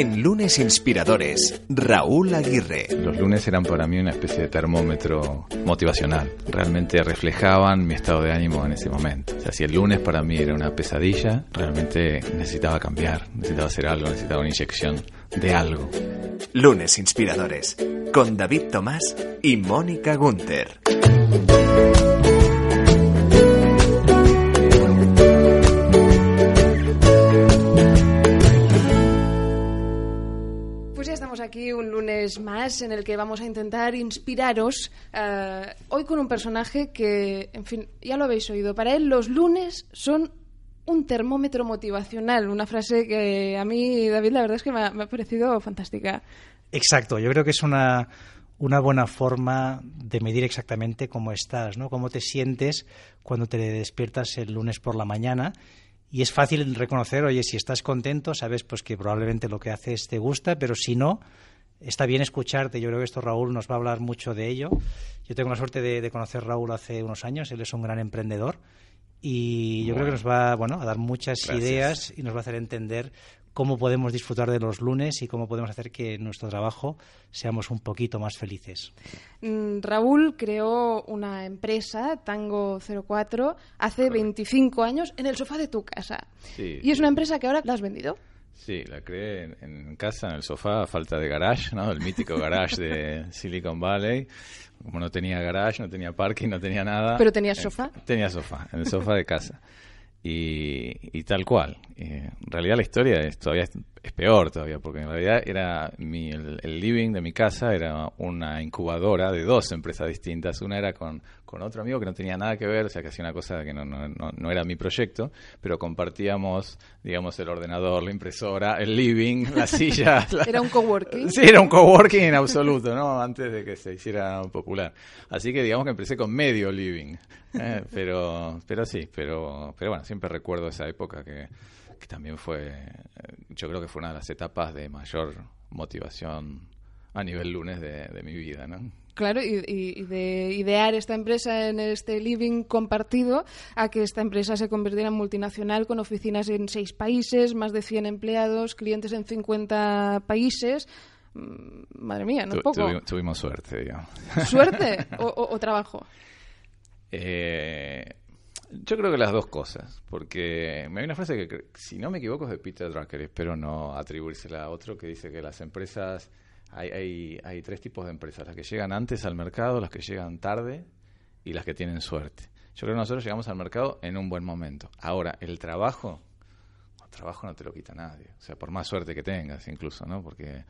En lunes inspiradores, Raúl Aguirre. Los lunes eran para mí una especie de termómetro motivacional. Realmente reflejaban mi estado de ánimo en ese momento. O sea, si el lunes para mí era una pesadilla, realmente necesitaba cambiar, necesitaba hacer algo, necesitaba una inyección de algo. Lunes inspiradores, con David Tomás y Mónica Gunther. Aquí un lunes más en el que vamos a intentar inspiraros eh, hoy con un personaje que, en fin, ya lo habéis oído. Para él los lunes son un termómetro motivacional, una frase que a mí, David, la verdad es que me ha, me ha parecido fantástica. Exacto, yo creo que es una, una buena forma de medir exactamente cómo estás, ¿no? Cómo te sientes cuando te despiertas el lunes por la mañana. Y es fácil reconocer, oye, si estás contento, sabes pues que probablemente lo que haces te gusta, pero si no, está bien escucharte. Yo creo que esto Raúl nos va a hablar mucho de ello. Yo tengo la suerte de, de conocer a Raúl hace unos años, él es un gran emprendedor y yo creo que nos va bueno, a dar muchas Gracias. ideas y nos va a hacer entender cómo podemos disfrutar de los lunes y cómo podemos hacer que en nuestro trabajo seamos un poquito más felices. Mm, Raúl creó una empresa, Tango 04, hace 25 años en el sofá de tu casa. Sí, y es sí. una empresa que ahora la has vendido. Sí, la creé en, en casa, en el sofá, a falta de garage, ¿no? El mítico garage de Silicon Valley. Como no tenía garage, no tenía parking, no tenía nada. ¿Pero tenías eh, sofá? Tenía sofá, en el sofá de casa. Y, y tal cual. Eh, en realidad la historia es todavía es, peor todavía, porque en realidad era mi, el, el living de mi casa era una incubadora de dos empresas distintas. Una era con, con otro amigo que no tenía nada que ver, o sea que hacía una cosa que no, no, no, no era mi proyecto, pero compartíamos, digamos, el ordenador, la impresora, el living, la silla. la- Era un coworking. Sí, era un coworking en absoluto, ¿no? Antes de que se hiciera popular. Así que digamos que empecé con medio living. ¿eh? Pero, pero sí, pero, pero bueno, siempre recuerdo esa época que, que también fue, yo creo que fue una de las etapas de mayor motivación a nivel lunes de, de mi vida, ¿no? Claro, y, y- de idear esta empresa en este living compartido a que esta empresa se convirtiera en multinacional con oficinas en seis países, más de 100 empleados, clientes en 50 países. Mm, Madre mía, no Tu- poco. tuvi- tuvimos suerte, digamos. ¿Suerte o, o- o trabajo? Eh, yo creo que las dos cosas, porque me hay una frase que, si no me equivoco, es de Peter Drucker, espero no atribuírsela a otro, que dice que las empresas, hay, hay, hay tres tipos de empresas, las que llegan antes al mercado, las que llegan tarde y las que tienen suerte. Yo creo que nosotros llegamos al mercado en un buen momento. Ahora, el trabajo, el trabajo no te lo quita nadie, o sea, por más suerte que tengas incluso, ¿no? Porque...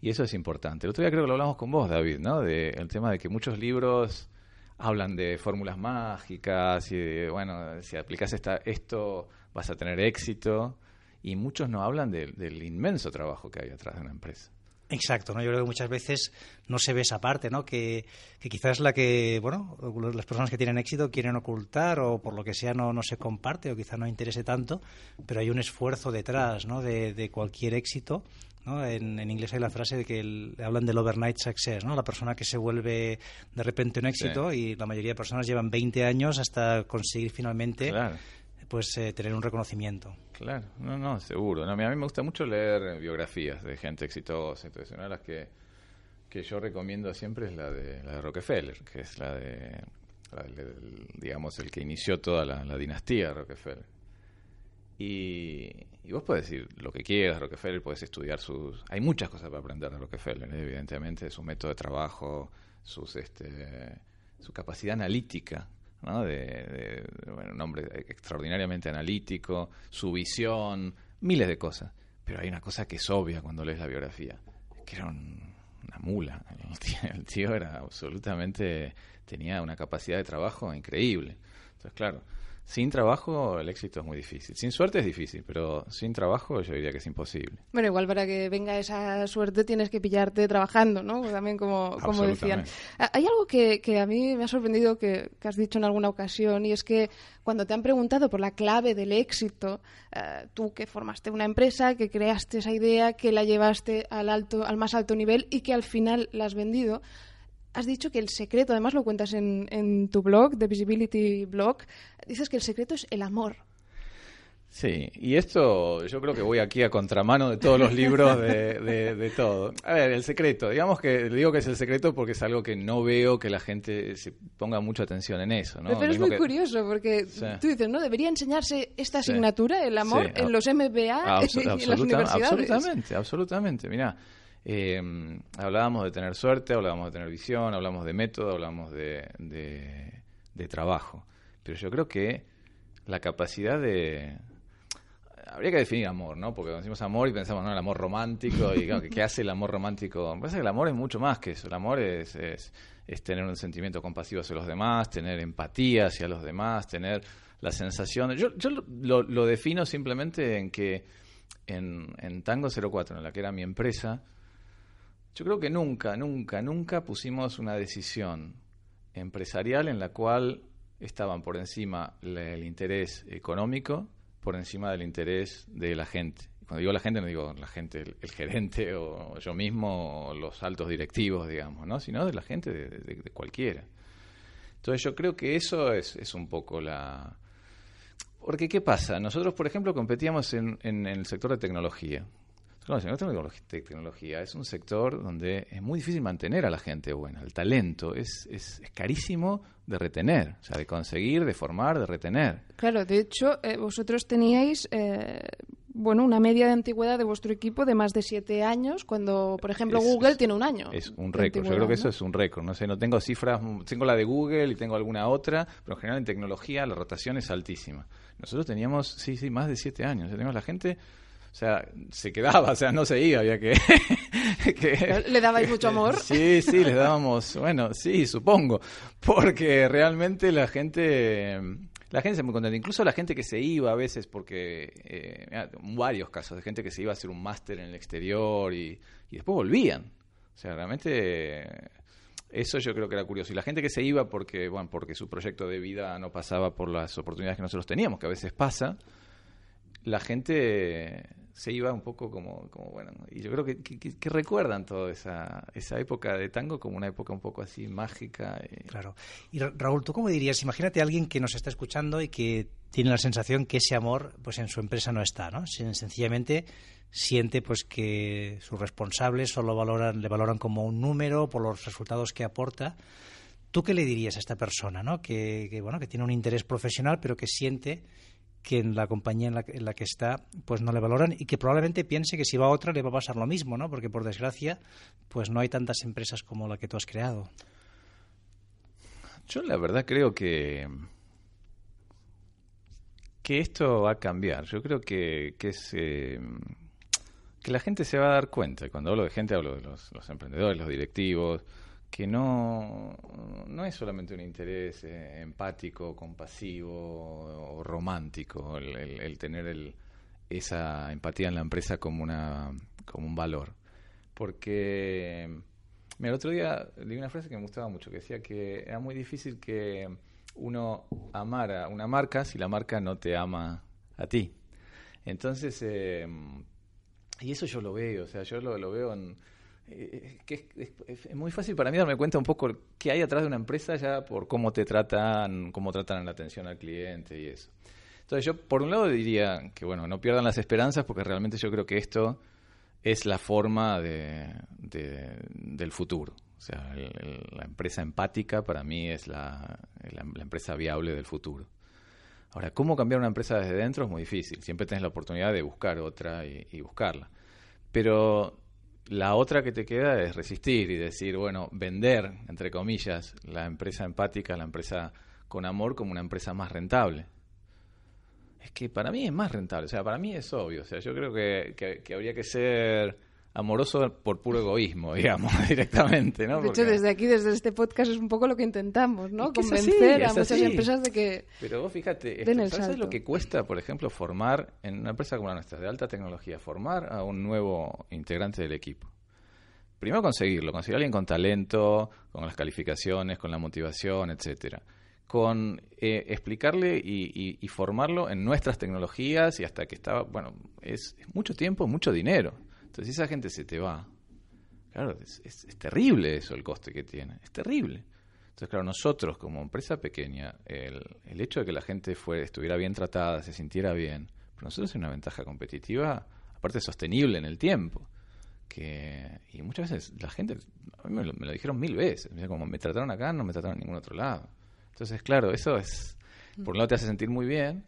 Y eso es importante. El otro día creo que lo hablamos con vos, David, ¿no? De, el tema de que muchos libros hablan de fórmulas mágicas y de, bueno, si aplicas esta, esto vas a tener éxito. Y muchos no hablan de- del inmenso trabajo que hay atrás de una empresa. Exacto, ¿no? Yo creo que muchas veces no se ve esa parte, ¿no? Que, que quizás la que, bueno, las personas que tienen éxito quieren ocultar o por lo que sea no, no se comparte o quizá no interese tanto, pero hay un esfuerzo detrás, ¿no? De, de cualquier éxito, ¿no? En, en inglés hay la frase de que el- hablan del overnight success, ¿no? La persona que se vuelve de repente un éxito y la mayoría de personas llevan 20 años hasta conseguir finalmente, Claro. Pues, eh, tener un reconocimiento. Claro, no, no, seguro. No, a mí me gusta mucho leer biografías de gente exitosa. Entonces, una de las que, que yo recomiendo siempre es la de, la de Rockefeller, que es la de, la digamos, el que inició toda la, dinastía de Rockefeller. Y, y vos podés decir lo que quieras, Rockefeller, podés estudiar sus... Hay muchas cosas para aprender de Rockefeller, ¿eh? evidentemente, su método de trabajo, sus, este, su capacidad analítica, ¿no? De, de- bueno, un hombre extraordinariamente analítico, su visión, miles de cosas. Pero hay una cosa que es obvia cuando lees la biografía, que era un- una mula. El tío, el tío era absolutamente, tenía una capacidad de trabajo increíble. Entonces, claro, sin trabajo el éxito es muy difícil. Sin suerte es difícil, pero sin trabajo yo diría que es imposible. Bueno, igual para que venga esa suerte tienes que pillarte trabajando, ¿no? También como, como decían. Ah, Hay algo que, que a mí me ha sorprendido que, que has dicho en alguna ocasión y es que cuando te han preguntado por la clave del éxito, eh, tú que formaste una empresa, que creaste esa idea, que la llevaste al, alto, al más alto nivel y que al final la has vendido, has dicho que el secreto, además lo cuentas en, en tu blog, The Visibility Blog, dices que el secreto es el amor. Sí, y esto yo creo que voy aquí a contramano de todos los libros de, de, todo. A ver, el secreto, digamos que digo que es el secreto porque es algo que no veo que la gente se ponga mucha atención en eso. ¿no? Pero es muy curioso porque tú dices, ¿no? Debería enseñarse esta asignatura, el amor, en los MBA y en las universidades. Absolutamente, absolutamente. Mira, eh, hablábamos de tener suerte, hablábamos de tener visión, hablamos de método, hablamos de, de trabajo. Pero yo creo que la capacidad de habría que definir amor, ¿no? Porque decimos amor y pensamos, ¿no? El amor romántico y claro, ¿qué hace el amor romántico? Me parece que el amor es mucho más que eso. El amor es, es, tener un sentimiento compasivo hacia los demás, tener empatía hacia los demás, tener la sensación... Yo, yo lo, lo defino simplemente en que en, en Tango 04, en la que era mi empresa, yo creo que nunca, nunca, nunca pusimos una decisión empresarial en la cual estaban por encima el interés económico por encima del interés de la gente. Cuando digo la gente, no digo la gente, el, gerente o yo mismo o los altos directivos, digamos, ¿no? sino de la gente, de, cualquiera. Entonces yo creo que eso es, es, un poco la... Porque ¿qué pasa? Nosotros, por ejemplo, competíamos en el sector de tecnología. El sector de tecnología es un sector donde es muy difícil mantener a la gente buena. El talento es, es, carísimo de retener, o sea, de conseguir, de formar, de retener. Claro, de hecho, eh, vosotros teníais, eh, bueno, una media de antigüedad de vuestro equipo de más de siete años, cuando, por ejemplo, Google tiene un año. Es un récord, yo creo que eso es un récord. No sé, no tengo cifras, tengo la de Google y tengo alguna otra, pero en general en tecnología la rotación es altísima. Nosotros teníamos, sí, sí, más de siete años. Teníamos la gente o sea, se quedaba, o sea, no se iba, había que... ¿Le dabais mucho amor? Sí, sí, le dábamos, bueno, sí, supongo, porque realmente la gente... La gente se muy contenta, incluso la gente que se iba a veces, porque eh, varios casos de gente que se iba a hacer un máster en el exterior y, y después volvían. O sea, realmente eso yo creo que era curioso. Y la gente que se iba porque, bueno, porque su proyecto de vida no pasaba por las oportunidades que nosotros teníamos, que a veces pasa, la gente se iba un poco como, como bueno, y yo creo que, que, recuerdan toda esa, esa época de tango como una época un poco así mágica. Claro. Y Raúl, ¿tú cómo dirías? Imagínate a alguien que nos está escuchando y que tiene la sensación que ese amor pues en su empresa no está, ¿no? Sencillamente siente pues que sus responsables solo valoran, le valoran como un número por los resultados que aporta. ¿Tú qué le dirías a esta persona, ¿no? que, que bueno, que tiene un interés profesional, pero que siente que en la compañía en la, que está pues no le valoran y que probablemente piense que si va a otra le va a pasar lo mismo, ¿no? Porque por desgracia pues no hay tantas empresas como la que tú has creado. Yo la verdad creo que que esto va a cambiar. Yo creo que, que, eh, que la gente se va a dar cuenta. Cuando hablo de gente hablo de los emprendedores, los directivos, que no, no es solamente un interés eh, empático, compasivo o romántico el, tener el, esa empatía en la empresa como, una, un valor. Porque, mira, el otro día leí una frase que me gustaba mucho, que decía que era muy difícil que uno amara una marca si la marca no te ama a ti. Entonces, eh, y eso yo lo veo, o sea, yo lo, lo veo en eh, que es, muy fácil para mí darme cuenta un poco qué hay atrás de una empresa ya por cómo te tratan, cómo tratan la atención al cliente y eso. Entonces yo por un lado diría que bueno, no pierdan las esperanzas porque realmente yo creo que esto es la forma de, del futuro. O sea, la empresa empática para mí es la, la, empresa viable del futuro. Ahora, ¿cómo cambiar una empresa desde dentro? Es muy difícil. Siempre tienes la oportunidad de buscar otra y, y buscarla. Pero la otra que te queda es resistir y decir, bueno, vender, entre comillas, la empresa empática, la empresa con amor como una empresa más rentable. Es que para mí es más rentable, o sea, para mí es obvio, o sea, yo creo que, que habría que ser amoroso por puro egoísmo, digamos, directamente, ¿no? De hecho, desde aquí, desde este podcast, es un poco lo que intentamos, ¿no? Convencer a muchas empresas de que Pero vos fíjate, ¿sabes lo que cuesta, por ejemplo, formar en una empresa como la nuestra, de alta tecnología, formar a un nuevo integrante del equipo? Primero conseguirlo, conseguir a alguien con talento, con las calificaciones, con la motivación, etcétera con eh, explicarle y, y, formarlo en nuestras tecnologías y hasta que estaba, bueno, es mucho tiempo, mucho dinero. Entonces, si esa gente se te va, claro, es, terrible eso el coste que tiene, es terrible. Entonces, claro, nosotros como empresa pequeña, el, el hecho de que la gente fue, estuviera bien tratada, se sintiera bien, Pero nosotros es una ventaja competitiva, aparte sostenible en el tiempo. Que, y muchas veces la gente, a mí me lo, dijeron mil veces, como me trataron acá, no me trataron en ningún otro lado. Entonces, claro, eso es, por un lado te hace sentir muy bien,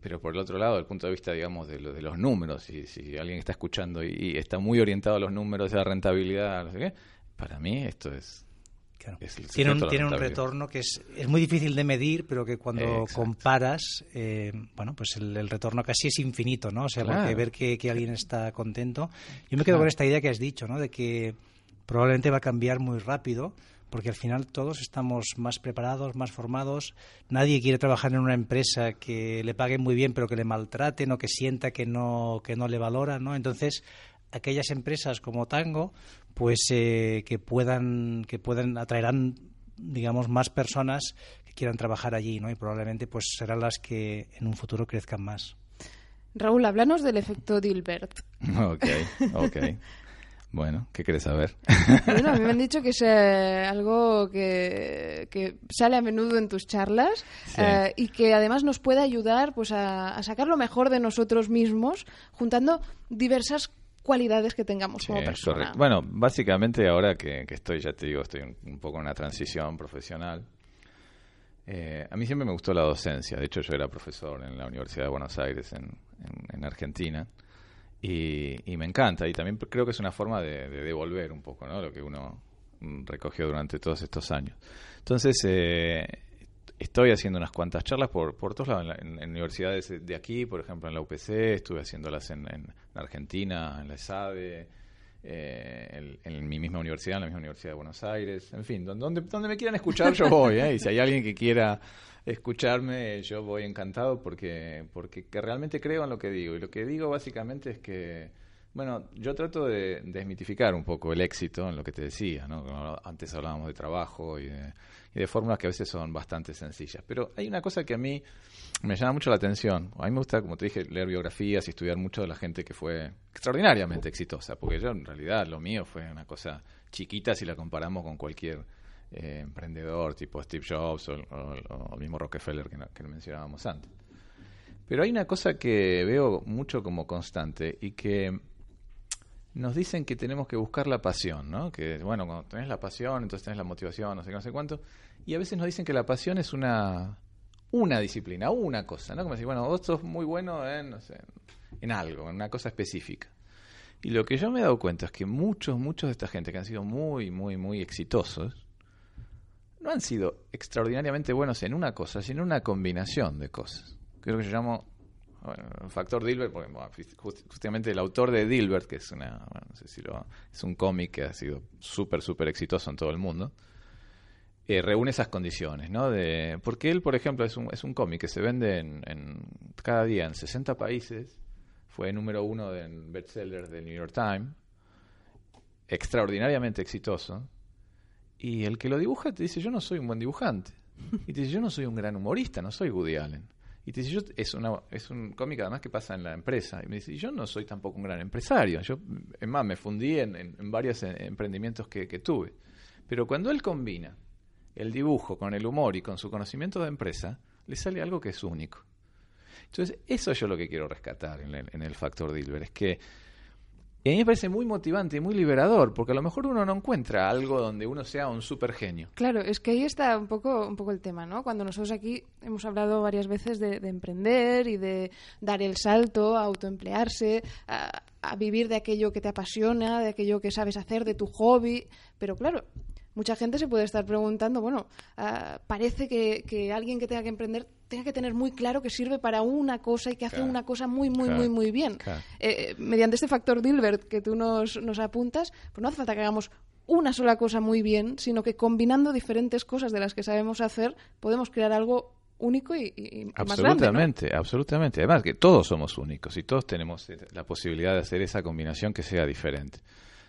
pero por el otro lado, el punto de vista, digamos, de, de los números, si, si alguien está escuchando y, está muy orientado a los números, a la rentabilidad, no sé qué, para mí esto es... tiene un, tiene un retorno que es, es muy difícil de medir, pero que cuando comparas, eh, bueno, pues el, retorno casi es infinito, ¿no? O sea, porque ver que, que, alguien está contento. Yo me quedo con esta idea que has dicho, ¿no? De que probablemente va a cambiar muy rápido porque al final todos estamos más preparados, más formados. Nadie quiere trabajar en una empresa que le paguen muy bien, pero que le maltraten o que sienta que no, que no le valora, ¿no? Entonces, aquellas empresas como Tango, pues eh, que puedan, que puedan atraerán, digamos, más personas que quieran trabajar allí, ¿no? Y probablemente, pues serán las que en un futuro crezcan más. Raúl, háblanos del efecto Dilbert. Ok, ok. Bueno, ¿qué quieres saber? Bueno, a mí me han dicho que es eh, algo que, sale a menudo en tus charlas eh, y que además nos puede ayudar pues, a, sacar lo mejor de nosotros mismos juntando diversas cualidades que tengamos como persona. Bueno, básicamente ahora que, estoy, ya te digo, estoy un, poco en una transición profesional. Eh, a mí siempre me gustó la docencia. De hecho, yo era profesor en la Universidad de Buenos Aires, en Argentina. Y, me encanta, y también creo que es una forma de, devolver un poco ¿no? lo que uno mm, recogió durante todos estos años. Entonces, eh, estoy haciendo unas cuantas charlas por, por todos lados, en, universidades de aquí, por ejemplo en la UPC, estuve haciéndolas en, en Argentina, en la ESADE, eh, en, mi misma universidad, en la misma Universidad de Buenos Aires, en fin, donde, donde me quieran escuchar yo voy, ¿eh? y si hay alguien que quiera escucharme, yo voy encantado porque, porque realmente creo en lo que digo. Y lo que digo básicamente es que, bueno, yo trato de desmitificar un poco el éxito en lo que te decía, ¿no? Antes hablábamos de trabajo y de, y de fórmulas que a veces son bastante sencillas. Pero hay una cosa que a mí me llama mucho la atención. A mí me gusta, como te dije, leer biografías y estudiar mucho de la gente que fue extraordinariamente exitosa, porque yo en realidad lo mío fue una cosa chiquita si la comparamos con cualquier eh, emprendedor tipo Steve Jobs o, el mismo Rockefeller que, que mencionábamos antes. Pero hay una cosa que veo mucho como constante y que nos dicen que tenemos que buscar la pasión, ¿no? Que, bueno, cuando tenés la pasión, entonces tenés la motivación, no sé qué, no sé cuánto. Y a veces nos dicen que la pasión es una, una disciplina, una cosa, ¿no? Como decir, bueno, vos sos muy bueno en, no sé, en algo, en una cosa específica. Y lo que yo me he dado cuenta es que muchos, muchos de esta gente que han sido muy, muy, muy exitosos, no han sido extraordinariamente buenos en una cosa, sino en una combinación de cosas. Creo que yo llamo bueno, factor Dilbert, porque justamente el autor de Dilbert, que es una, no sé si lo, es un cómic que ha sido súper, súper exitoso en todo el mundo, eh, reúne esas condiciones, ¿no? Porque él, por ejemplo, es un, es un cómic que se vende en, cada día en 60 países, fue número uno en bestsellers del New York Times, extraordinariamente exitoso, y el que lo dibuja te dice, yo no soy un buen dibujante. Y te dice, yo no soy un gran humorista, no soy Woody Allen. Y te dice, yo, es, una, es un cómic además que pasa en la empresa. Y me dice, yo no soy tampoco un gran empresario. Yo, es más, me fundí en, en, varios emprendimientos que, que, tuve. Pero cuando él combina el dibujo con el humor y con su conocimiento de empresa, le sale algo que es único. Entonces, eso es yo lo que quiero rescatar en el, en el factor Dilber. Es que y a mí me parece muy motivante y muy liberador, porque a lo mejor uno no encuentra algo donde uno sea un super genio. Claro, es que ahí está un poco, un poco el tema, ¿no? Cuando nosotros aquí hemos hablado varias veces de, emprender y de dar el salto a autoemplearse, a, a vivir de aquello que te apasiona, de aquello que sabes hacer, de tu hobby, pero claro, mucha gente se puede estar preguntando, bueno, ah, parece que, alguien que tenga que emprender tenga que tener muy claro que sirve para una cosa y que hace una cosa muy, muy, muy, muy bien. Eh, mediante este factor Dilbert que tú nos, nos apuntas, pues no hace falta que hagamos una sola cosa muy bien, sino que combinando diferentes cosas de las que sabemos hacer, podemos crear algo único y, y absolutamente, más grande, absolutamente. Además que todos somos únicos y todos tenemos la posibilidad de hacer esa combinación que sea diferente.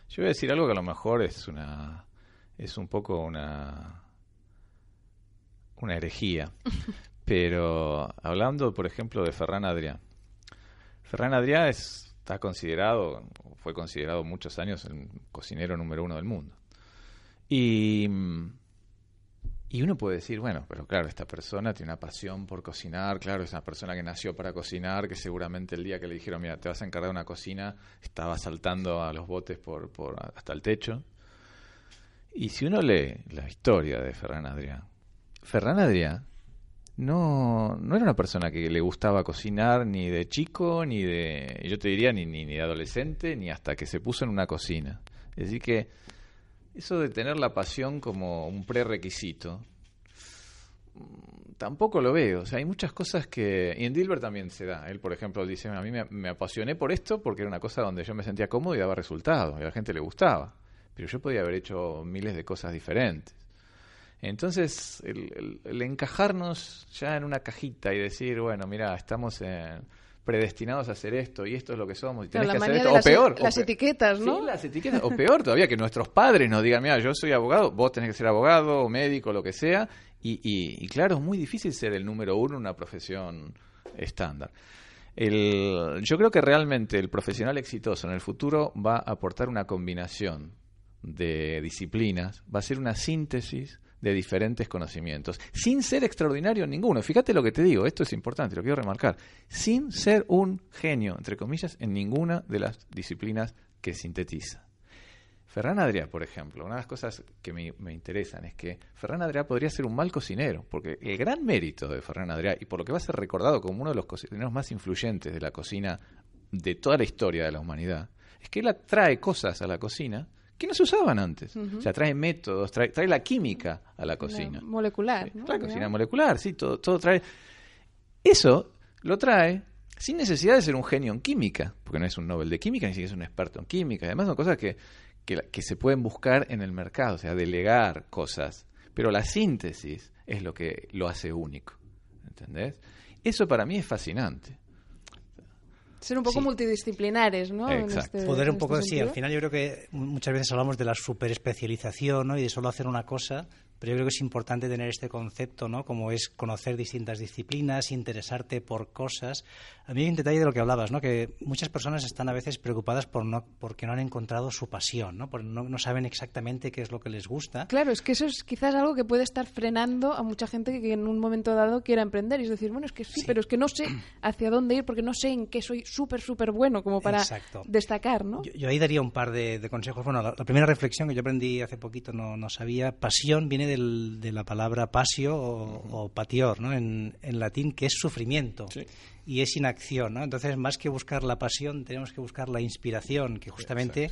Yo voy a decir algo que a lo mejor es una es un poco una, una herejía. Pero hablando, por ejemplo, de Ferran Adrià. Ferran Adrià está considerado, fue considerado muchos años el cocinero número uno del mundo. Y, Y uno puede decir, bueno, pero claro, esta persona tiene una pasión por cocinar, claro, es una persona que nació para cocinar, que seguramente el día que le dijeron, mira, te vas a encargar de una cocina, estaba saltando a los botes por, por hasta el techo. Y si uno lee la historia de Ferran Adrià, Ferran Adrià no, no era una persona que le gustaba cocinar ni de chico, ni de, yo te diría, ni, ni, ni de adolescente, ni hasta que se puso en una cocina. Es decir, que eso de tener la pasión como un prerequisito, mm, tampoco lo veo. O sea, hay muchas cosas que... Y en Dilbert también se da. Él, por ejemplo, dice, a mí me, apasioné por esto porque era una cosa donde yo me sentía cómodo y daba resultados, y a la gente le gustaba. Pero yo podía haber hecho miles de cosas diferentes. Entonces, el encajarnos ya en una cajita y decir, bueno, mira, estamos en predestinados a hacer esto y esto es lo que somos y tenés que hacer esto. O peor. Las etiquetas, ¿no? Sí, las etiquetas. O peor todavía, que nuestros padres nos digan, mira, yo soy abogado, vos tenés que ser abogado o médico, lo que sea. Y, y, claro, es muy difícil ser el número uno en una profesión estándar. El, yo creo que realmente el profesional exitoso en el futuro va a aportar una combinación de disciplinas, va a ser una síntesis de diferentes conocimientos, sin ser extraordinario ninguno. Fíjate lo que te digo, esto es importante, lo quiero remarcar, sin ser un genio, entre comillas, en ninguna de las disciplinas que sintetiza. Ferran Adrià, por ejemplo, una de las cosas que me, interesan es que Ferran Adrià podría ser un mal cocinero, porque el gran mérito de Ferran Adrià, y por lo que va a ser recordado como uno de los cocineros más influyentes de la cocina de toda la historia de la humanidad, es que él trae cosas a la cocina que no se usaban antes. O sea, trae métodos, trae, trae la química a la cocina. molecular. La cocina molecular, sí, todo, todo trae. Eso lo trae sin necesidad de ser un genio en química, porque no es un Nobel de química, ni siquiera es un experto en química. Además, son cosas que, que, que se pueden buscar en el mercado, o sea, delegar cosas. Pero la síntesis es lo que lo hace único. ¿Entendés? Eso para mí es fascinante. Ser un poco multidisciplinares, ¿no? Exacto. Este, Poder un poco, este sí, al final yo creo que muchas veces hablamos de la superespecialización ¿no? y de solo hacer una cosa, pero yo creo que es importante tener este concepto, ¿no? Como es conocer distintas disciplinas, interesarte por cosas. A mí hay un detalle de lo que hablabas, ¿no? Que muchas personas están a veces preocupadas por no, porque no han encontrado su pasión, ¿no? Porque no, saben exactamente qué es lo que les gusta. Claro, es que eso es quizás algo que puede estar frenando a mucha gente que en un momento dado quiera emprender. Y es decir, bueno, es que sí, pero es que no sé hacia dónde ir porque no sé en qué soy súper, súper bueno como para destacar, ¿no? Yo, ahí daría un par de, consejos. Bueno, la, primera reflexión que yo aprendí hace poquito, no, no sabía, pasión viene de la palabra pasio o, patior, ¿no? En, latín, que es sufrimiento. Y es inacción, ¿no? Entonces, más que buscar la pasión, tenemos que buscar la inspiración, que justamente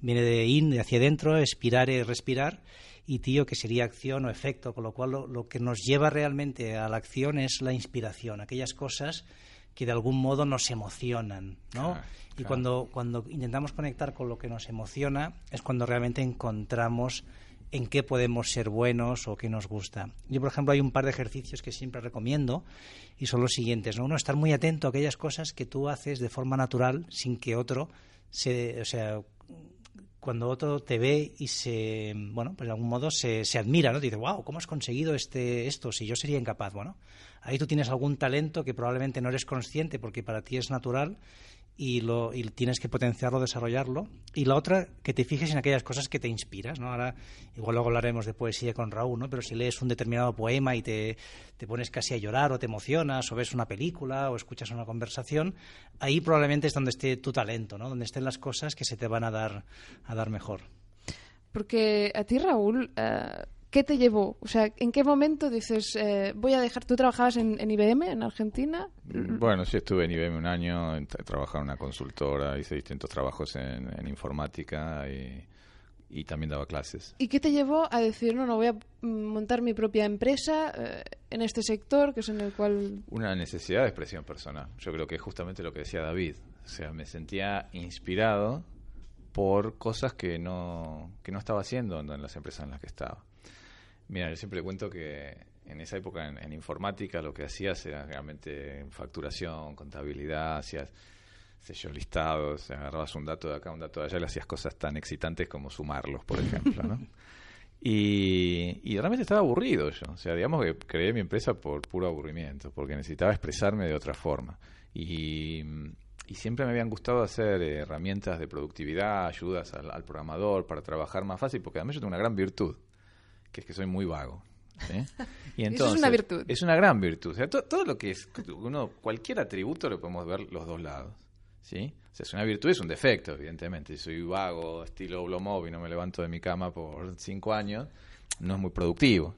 viene de in, de hacia adentro, expirar y respirar, y tío, que sería acción o efecto, con lo cual lo, que nos lleva realmente a la acción es la inspiración, aquellas cosas que de algún modo nos emocionan, ¿no? y cuando, cuando intentamos conectar con lo que nos emociona es cuando realmente encontramos en qué podemos ser buenos o qué nos gusta. Yo, por ejemplo, hay un par de ejercicios que siempre recomiendo y son los siguientes. ¿no? Uno, estar muy atento a aquellas cosas que tú haces de forma natural sin que otro se... O sea, cuando otro te ve y se, bueno, pues de algún modo se, admira, ¿no? Dice, wow, ¿cómo has conseguido este, esto? Si yo sería incapaz, bueno, ahí tú tienes algún talento que probablemente no eres consciente porque para ti es natural y, lo, y tienes que potenciarlo, desarrollarlo. Y la otra, que te fijes en aquellas cosas que te inspiras, ¿no? Ahora, igual luego hablaremos de poesía con Raúl, ¿no? Pero si lees un determinado poema y te, te pones casi a llorar o te emocionas o ves una película o escuchas una conversación, ahí probablemente es donde esté tu talento, ¿no? Donde estén las cosas que se te van a dar, a dar mejor. Porque a ti, Raúl, eh, ¿Qué te llevó? O sea, ¿en qué momento dices, eh, voy a dejar, tú trabajabas en, IBM, en Argentina? Mm, bueno, sí, estuve en IBM un año, he trabajado en una consultora, hice distintos trabajos en, informática y, también daba clases. ¿Y qué te llevó a decir, no, no, voy a montar mi propia empresa eh, en este sector, que es en el cual... Una necesidad de expresión personal. Yo creo que es justamente lo que decía David. O sea, me sentía inspirado por cosas que no, que no estaba haciendo en las empresas en las que estaba. Mira, yo siempre cuento que en esa época en, informática lo que hacías era realmente facturación, contabilidad, hacías sellos listados, agarrabas un dato de acá, un dato de allá, y le hacías cosas tan excitantes como sumarlos, por ejemplo, ¿no? Y, y, realmente estaba aburrido yo. O sea, digamos que creé mi empresa por puro aburrimiento, porque necesitaba expresarme de otra forma. Y, y siempre me habían gustado hacer herramientas de productividad, ayudas al, al, programador para trabajar más fácil, porque además yo tengo una gran virtud, que es que soy muy vago. Y entonces, es una virtud. Es una gran virtud. O sea, todo, lo que es, uno, cualquier atributo lo podemos ver los dos lados. ¿sí? O sea, es una virtud, es un defecto, evidentemente. Si soy vago, estilo Oblomov y no me levanto de mi cama por cinco años, no es muy productivo.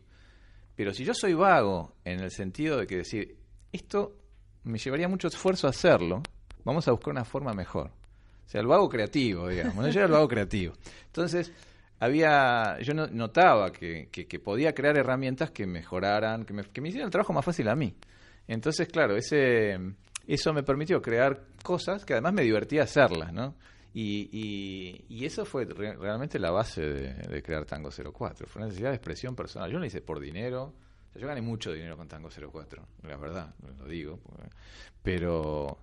Pero si yo soy vago en el sentido de que decir, esto me llevaría mucho esfuerzo hacerlo, vamos a buscar una forma mejor. O sea, el vago creativo, digamos. Yo era el vago creativo. Entonces, había yo notaba que, que, podía crear herramientas que mejoraran, que me, que me hicieran el trabajo más fácil a mí. Entonces, claro, ese eso me permitió crear cosas que además me divertía hacerlas, ¿no? Y, y, eso fue realmente la base de, crear Tango 04. Fue una necesidad de expresión personal. Yo no lo hice por dinero. yo gané mucho dinero con Tango 04, la verdad, lo digo. Pero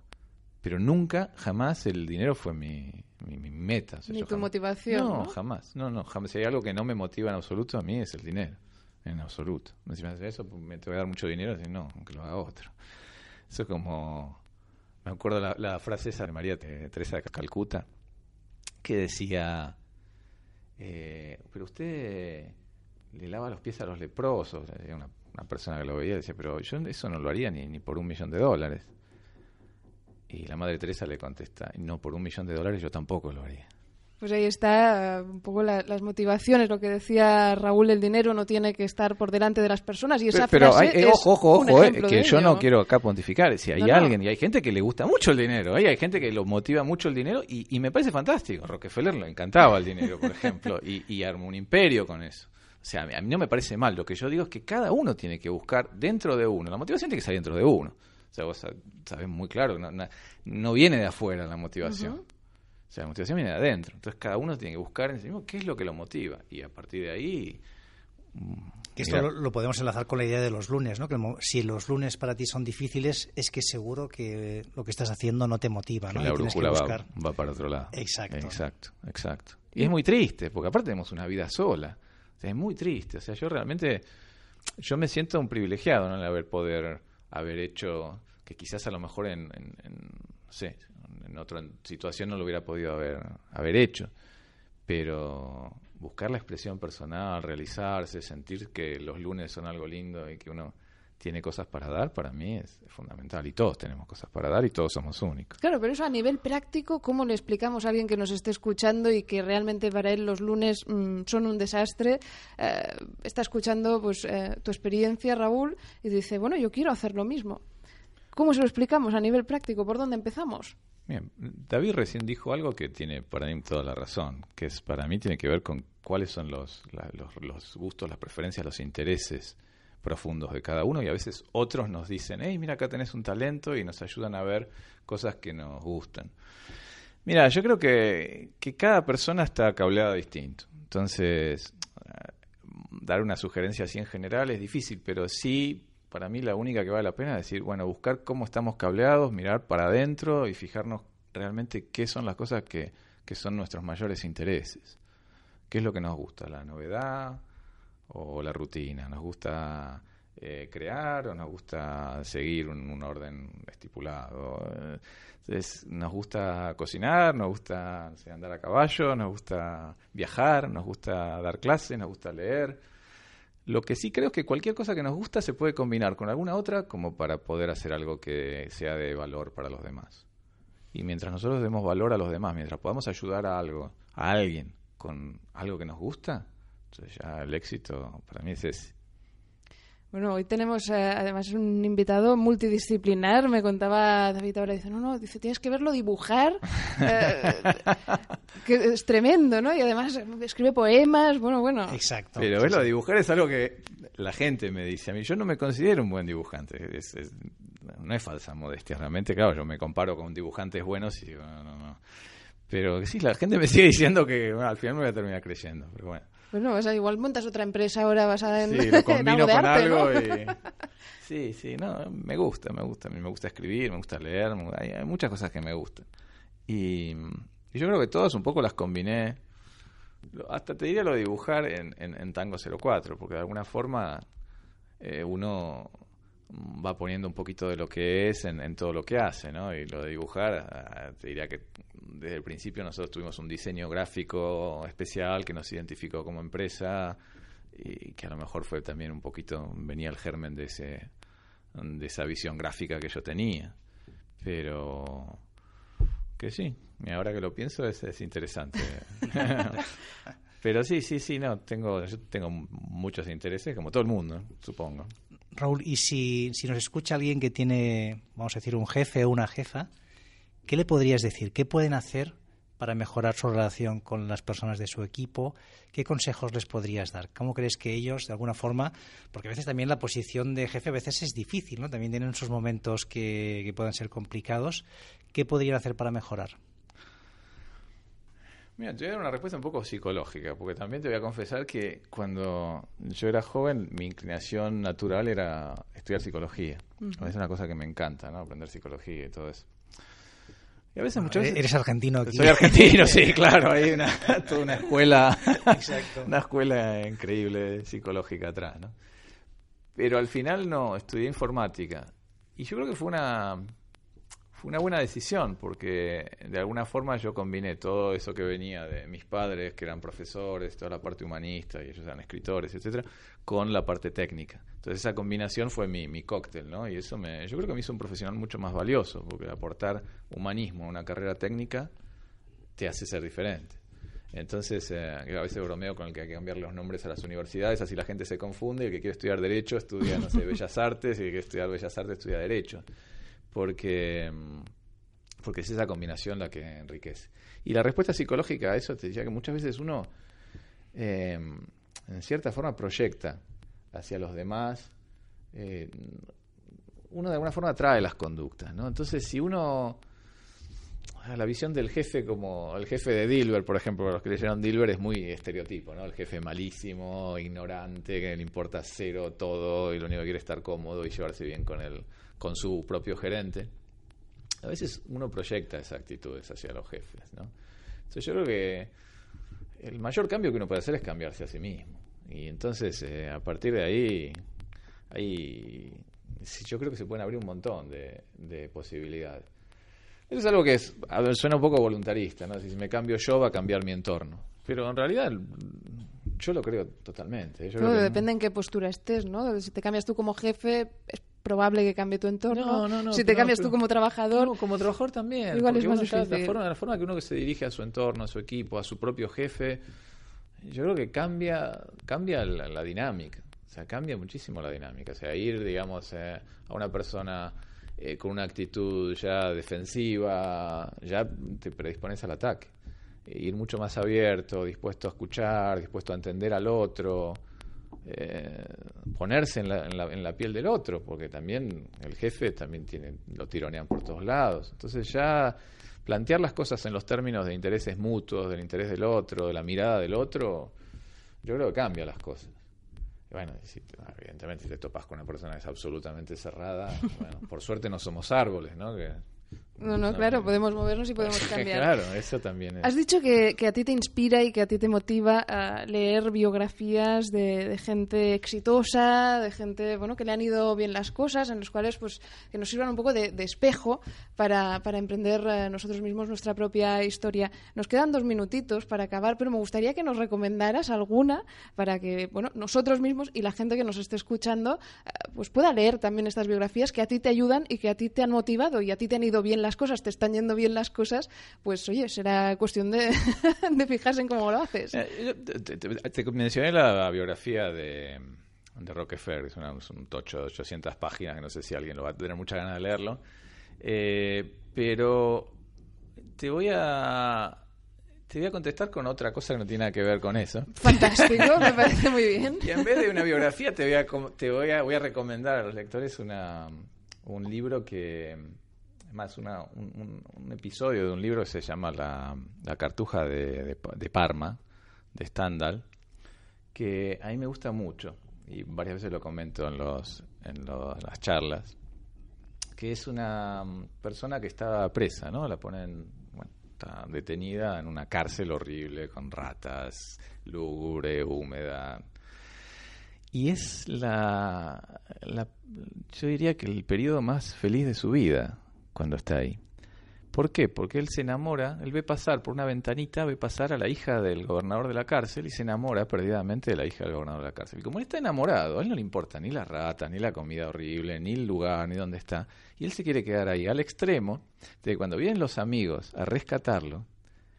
pero nunca, jamás el dinero fue mi, mi, meta. Ni tu motivación. No, jamás. No, no, jamás. Si hay algo que no me motiva en absoluto, a mí es el dinero. En absoluto. Si me hace eso, pues, me te voy a dar mucho dinero, si no, aunque lo haga otro. Eso es como. Me acuerdo la, la frase esa de María Teresa de Calcuta, que decía: eh, Pero usted le lava los pies a los leprosos. Una, una persona que lo veía decía: Pero yo eso no lo haría ni, ni por un millón de dólares. Y la Madre Teresa le contesta, no, por un millón de dólares yo tampoco lo haría. Pues ahí está eh, un poco las motivaciones, lo que decía Raúl, el dinero no tiene que estar por delante de las personas y esa pero, frase hay, ojo, ojo, ojo, eh, que yo no quiero acá pontificar, si hay alguien y hay gente que le gusta mucho el dinero, ¿eh? hay gente que lo motiva mucho el dinero y, me parece fantástico, Rockefeller le encantaba el dinero, por ejemplo, y, y armó un imperio con eso. O sea, a mí no me parece mal, lo que yo digo es que cada uno tiene que buscar dentro de uno, la motivación tiene que estar dentro de uno. O sea, vos sabés muy claro que no, viene de afuera la motivación. O sea, la motivación viene de adentro. Entonces cada uno tiene que buscar en sí mismo qué es lo que lo motiva. Y a partir de ahí... Mm, esto lo, podemos enlazar con la idea de los lunes, ¿no? Que si los lunes para ti son difíciles, es que seguro que lo que estás haciendo no te motiva, ¿no? la brújula va, va, para otro lado. Exacto. Exacto, exacto. Y es muy triste, porque aparte tenemos una vida sola. O sea, es muy triste. O sea, yo realmente... Yo me siento un privilegiado, ¿no? En haber poder haber hecho, que quizás a lo mejor en, no sé, en otra situación no lo hubiera podido haber, haber hecho, pero buscar la expresión personal, realizarse, sentir que los lunes son algo lindo y que uno tiene cosas para dar, para mí es fundamental. Y todos tenemos cosas para dar y todos somos únicos. Claro, pero eso a nivel práctico, ¿cómo le explicamos a alguien que nos esté escuchando y que realmente para él los lunes mm, son un desastre? Eh, está escuchando pues eh, tu experiencia, Raúl, y dice, bueno, yo quiero hacer lo mismo. ¿Cómo se lo explicamos a nivel práctico? ¿Por dónde empezamos? Bien, David recién dijo algo que tiene para mí toda la razón, que es para mí tiene que ver con cuáles son los, los, los gustos, las preferencias, los intereses profundos de cada uno y a veces otros nos dicen, hey, mira, acá tenés un talento y nos ayudan a ver cosas que nos gustan. Mira, yo creo que, que cada persona está cableada distinto. Entonces, eh, dar una sugerencia así en general es difícil, pero sí, para mí la única que vale la pena es decir, bueno, buscar cómo estamos cableados, mirar para adentro y fijarnos realmente qué son las cosas que, que son nuestros mayores intereses. ¿Qué es lo que nos gusta? ¿La novedad? O la rutina, nos gusta eh, crear o nos gusta seguir un, orden estipulado. Entonces, nos gusta cocinar, nos gusta andar a caballo, nos gusta viajar, nos gusta dar clases, nos gusta leer. Lo que sí creo es que cualquier cosa que nos gusta se puede combinar con alguna otra como para poder hacer algo que sea de valor para los demás. Y mientras nosotros demos valor a los demás, mientras podamos ayudar a algo, a alguien con algo que nos gusta, entonces ya el éxito para mí es ese. Bueno, hoy tenemos eh, además un invitado multidisciplinar. Me contaba David ahora, dice, no, no, dice, tienes que verlo dibujar, eh, que es tremendo, ¿no? Y además escribe poemas, bueno, bueno. Exacto. Pero verlo dibujar es algo que la gente me dice a mí. Yo no me considero un buen dibujante. no es falsa modestia, realmente, claro, yo me comparo con dibujantes buenos y digo, no, no, no. Pero sí, la gente me sigue diciendo que al final me voy a terminar creyendo, pero bueno. Bueno, o sea, igual montas otra empresa ahora basada en, sí, lo combino con algo y... Sí, sí, no, me gusta, me gusta. A mí me gusta escribir, me gusta leer, hay, muchas cosas que me gustan. Y, yo creo que todas un poco las combiné. Hasta te diría lo de dibujar en, en, Tango 04, porque de alguna forma eh, uno va poniendo un poquito de lo que es en, todo lo que hace, ¿no? Y lo de dibujar, ah, te diría que desde el principio nosotros tuvimos un diseño gráfico especial que nos identificó como empresa y que a lo mejor fue también un poquito, venía el germen de, ese, de esa visión gráfica que yo tenía. Pero que sí, y ahora que lo pienso es, es interesante. Pero sí, sí, sí, no, tengo, yo tengo muchos intereses, como todo el mundo, supongo. Raúl, y si, si nos escucha alguien que tiene, vamos a decir, un jefe o una jefa, ¿qué le podrías decir? ¿Qué pueden hacer para mejorar su relación con las personas de su equipo? ¿Qué consejos les podrías dar? ¿Cómo crees que ellos, de alguna forma, porque a veces también la posición de jefe a veces es difícil, ¿no? También tienen sus momentos que, que puedan ser complicados. ¿Qué podrían hacer para mejorar? Mira, te voy a dar una respuesta un poco psicológica, porque también te voy a confesar que cuando yo era joven, mi inclinación natural era estudiar psicología. Es una cosa que me encanta, ¿no? Aprender psicología y todo eso. Y a veces muchas veces... Eres argentino aquí. Soy argentino, sí, claro. Hay una, toda una escuela, una escuela increíble psicológica atrás, ¿no? Pero al final no, estudié informática. Y yo creo que fue una fue una buena decisión porque de alguna forma yo combiné todo eso que venía de mis padres, que eran profesores, toda la parte humanista y ellos eran escritores, etcétera, con la parte técnica. Entonces esa combinación fue mi, mi cóctel, ¿no? Y eso me, yo creo que me hizo un profesional mucho más valioso, porque aportar humanismo a una carrera técnica te hace ser diferente. Entonces, eh, a veces bromeo con el que hay que cambiar los nombres a las universidades, así la gente se confunde, el que quiere estudiar Derecho estudia, no sé, Bellas Artes, y el que quiere estudiar Bellas Artes estudia Derecho porque, porque es esa combinación la que enriquece. Y la respuesta psicológica a eso te decía que muchas veces uno, em, en cierta forma, proyecta hacia los demás. Eh, uno de alguna forma trae las conductas, ¿no? Entonces, si uno la visión del jefe como el jefe de Dilber, por ejemplo, los que leyeron Dilber es muy estereotipo, ¿no? El jefe malísimo, ignorante, que le importa cero todo y lo único que quiere es estar cómodo y llevarse bien con el con su propio gerente. A veces uno proyecta esas actitudes hacia los jefes, ¿no? Entonces yo creo que el mayor cambio que uno puede hacer es cambiarse a sí mismo. Y entonces, eh, a partir de ahí, ahí yo creo que se pueden abrir un montón de, de posibilidades. Eso es algo que es, suena un poco voluntarista, ¿no? Si me cambio yo, va a cambiar mi entorno. Pero en realidad yo lo creo totalmente. Yo depende en qué postura estés, ¿no? Si te cambias tú como jefe, es probable que cambie tu entorno. No, no, no, si te cambias tú como trabajador... como trabajador también. Igual es más difícil. La forma, la forma que uno se dirige a su entorno, a su equipo, a su propio jefe, yo creo que cambia, cambia la, dinámica. O sea, cambia muchísimo la dinámica. O sea, ir, digamos, eh, a una persona eh, con una actitud ya defensiva, ya te predispones al ataque. E ir mucho más abierto, dispuesto a escuchar, dispuesto a entender al otro, eh, ponerse en la, en, la, piel del otro, porque también el jefe también tiene, lo tironean por todos lados. Entonces ya plantear las cosas en los términos de intereses mutuos, del interés del otro, de la mirada del otro, yo creo que cambia las cosas bueno, si, evidentemente si te topas con una persona que es absolutamente cerrada, bueno, por suerte no somos árboles, ¿no? Que no, no, claro, podemos movernos y podemos cambiar. claro, eso también es. Has dicho que, que, a ti te inspira y que a ti te motiva a leer biografías de, de, gente exitosa, de gente bueno que le han ido bien las cosas, en los cuales pues que nos sirvan un poco de, de espejo para, para emprender eh, nosotros mismos nuestra propia historia. Nos quedan dos minutitos para acabar, pero me gustaría que nos recomendaras alguna para que bueno nosotros mismos y la gente que nos esté escuchando eh, pues pueda leer también estas biografías que a ti te ayudan y que a ti te han motivado y a ti te han ido bien las cosas, te están yendo bien las cosas, pues oye, será cuestión de, de fijarse en cómo lo haces. Eh, te, mencioné la biografía de, de Rockefeller, es, un tocho de 800 páginas, que no sé si alguien lo va a tener mucha ganas de leerlo, eh, pero te voy a te voy a contestar con otra cosa que no tiene nada que ver con eso. Fantástico, me parece muy bien. Y en vez de una biografía te voy a, te voy a, voy a recomendar a los lectores una, un libro que más una, un, episodio de un libro que se llama La, Cartuja de, Parma, de Stendhal, que a mí me gusta mucho y varias veces lo comento en, los, en, las charlas, que es una persona que está presa, ¿no? La ponen, bueno, está detenida en una cárcel horrible con ratas, lúgubre, húmeda. Y es la, la, yo diría que el periodo más feliz de su vida cuando está ahí. ¿Por qué? Porque él se enamora, él ve pasar por una ventanita, ve pasar a la hija del gobernador de la cárcel y se enamora perdidamente de la hija del gobernador de la cárcel. Y como él está enamorado, a él no le importa ni la rata, ni la comida horrible, ni el lugar, ni dónde está. Y él se quiere quedar ahí, al extremo de que cuando vienen los amigos a rescatarlo,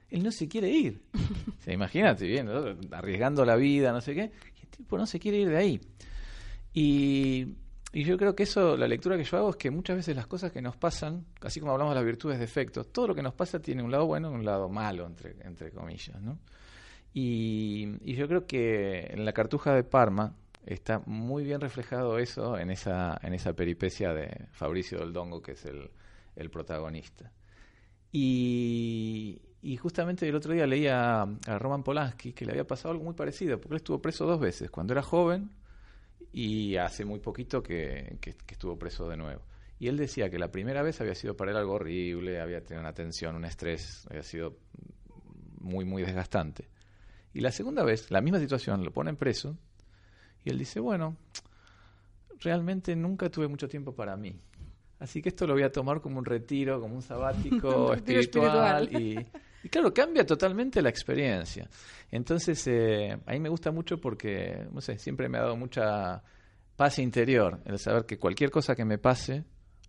él no se quiere ir. se imagínate, bien, arriesgando la vida, no sé qué, y el tipo no se quiere ir de ahí. Y y yo creo que eso, la lectura que yo hago es que muchas veces las cosas que nos pasan, así como hablamos de las virtudes de efectos, todo lo que nos pasa tiene un lado bueno y un lado malo, entre, entre comillas, ¿no? Y, yo creo que en la cartuja de Parma está muy bien reflejado eso en esa, en esa peripecia de Fabricio del Dongo, que es el, el protagonista. Y, y, justamente el otro día leía a Roman Polanski que le había pasado algo muy parecido, porque él estuvo preso dos veces, cuando era joven y hace muy poquito que, estuvo preso de nuevo. Y él decía que la primera vez había sido para él algo horrible, había tenido una tensión, un estrés, había sido muy, muy desgastante. Y la segunda vez, la misma situación, lo ponen preso y él dice, bueno, realmente nunca tuve mucho tiempo para mí. Así que esto lo voy a tomar como un retiro, como un sabático espiritual, Y, y, claro, cambia totalmente la experiencia. Entonces, eh, a mí me gusta mucho porque, no sé, siempre me ha dado mucha paz interior el saber que cualquier cosa que me pase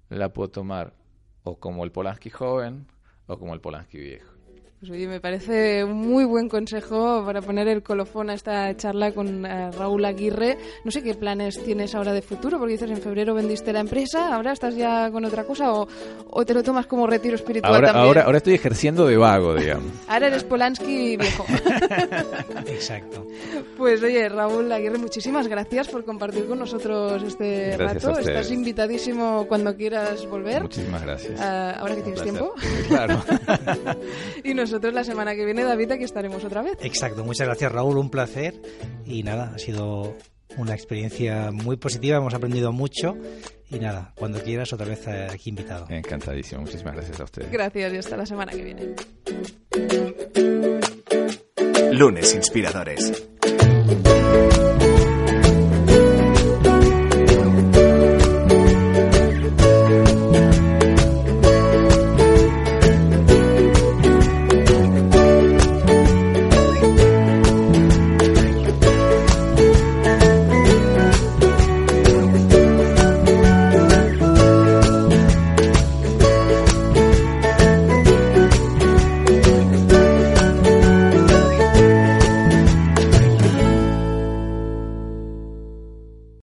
la puedo tomar o como el Polanski joven o como el Polanski viejo. Pues oye, me parece un muy buen consejo para poner el colofón a esta charla con eh, Raúl Aguirre. No sé qué planes tienes ahora de futuro, porque dices en febrero vendiste la empresa, ahora estás ya con otra cosa o, o te lo tomas como retiro espiritual ahora, también. Ahora, ahora estoy ejerciendo de vago, digamos. ahora eres Polanski viejo. Exacto. Pues oye, Raúl Aguirre, muchísimas gracias por compartir con nosotros este rato. Estás invitadísimo cuando quieras volver. Muchísimas gracias. Uh, ahora que tienes tiempo. Claro. y nos nosotros la semana que viene, David, aquí estaremos otra vez. Exacto, muchas gracias Raúl, un placer. Y nada, ha sido una experiencia muy positiva, hemos aprendido mucho. Y nada, cuando quieras, otra vez aquí invitado. Encantadísimo, muchísimas gracias a ustedes. Gracias y hasta la semana que viene. Lunes Inspiradores.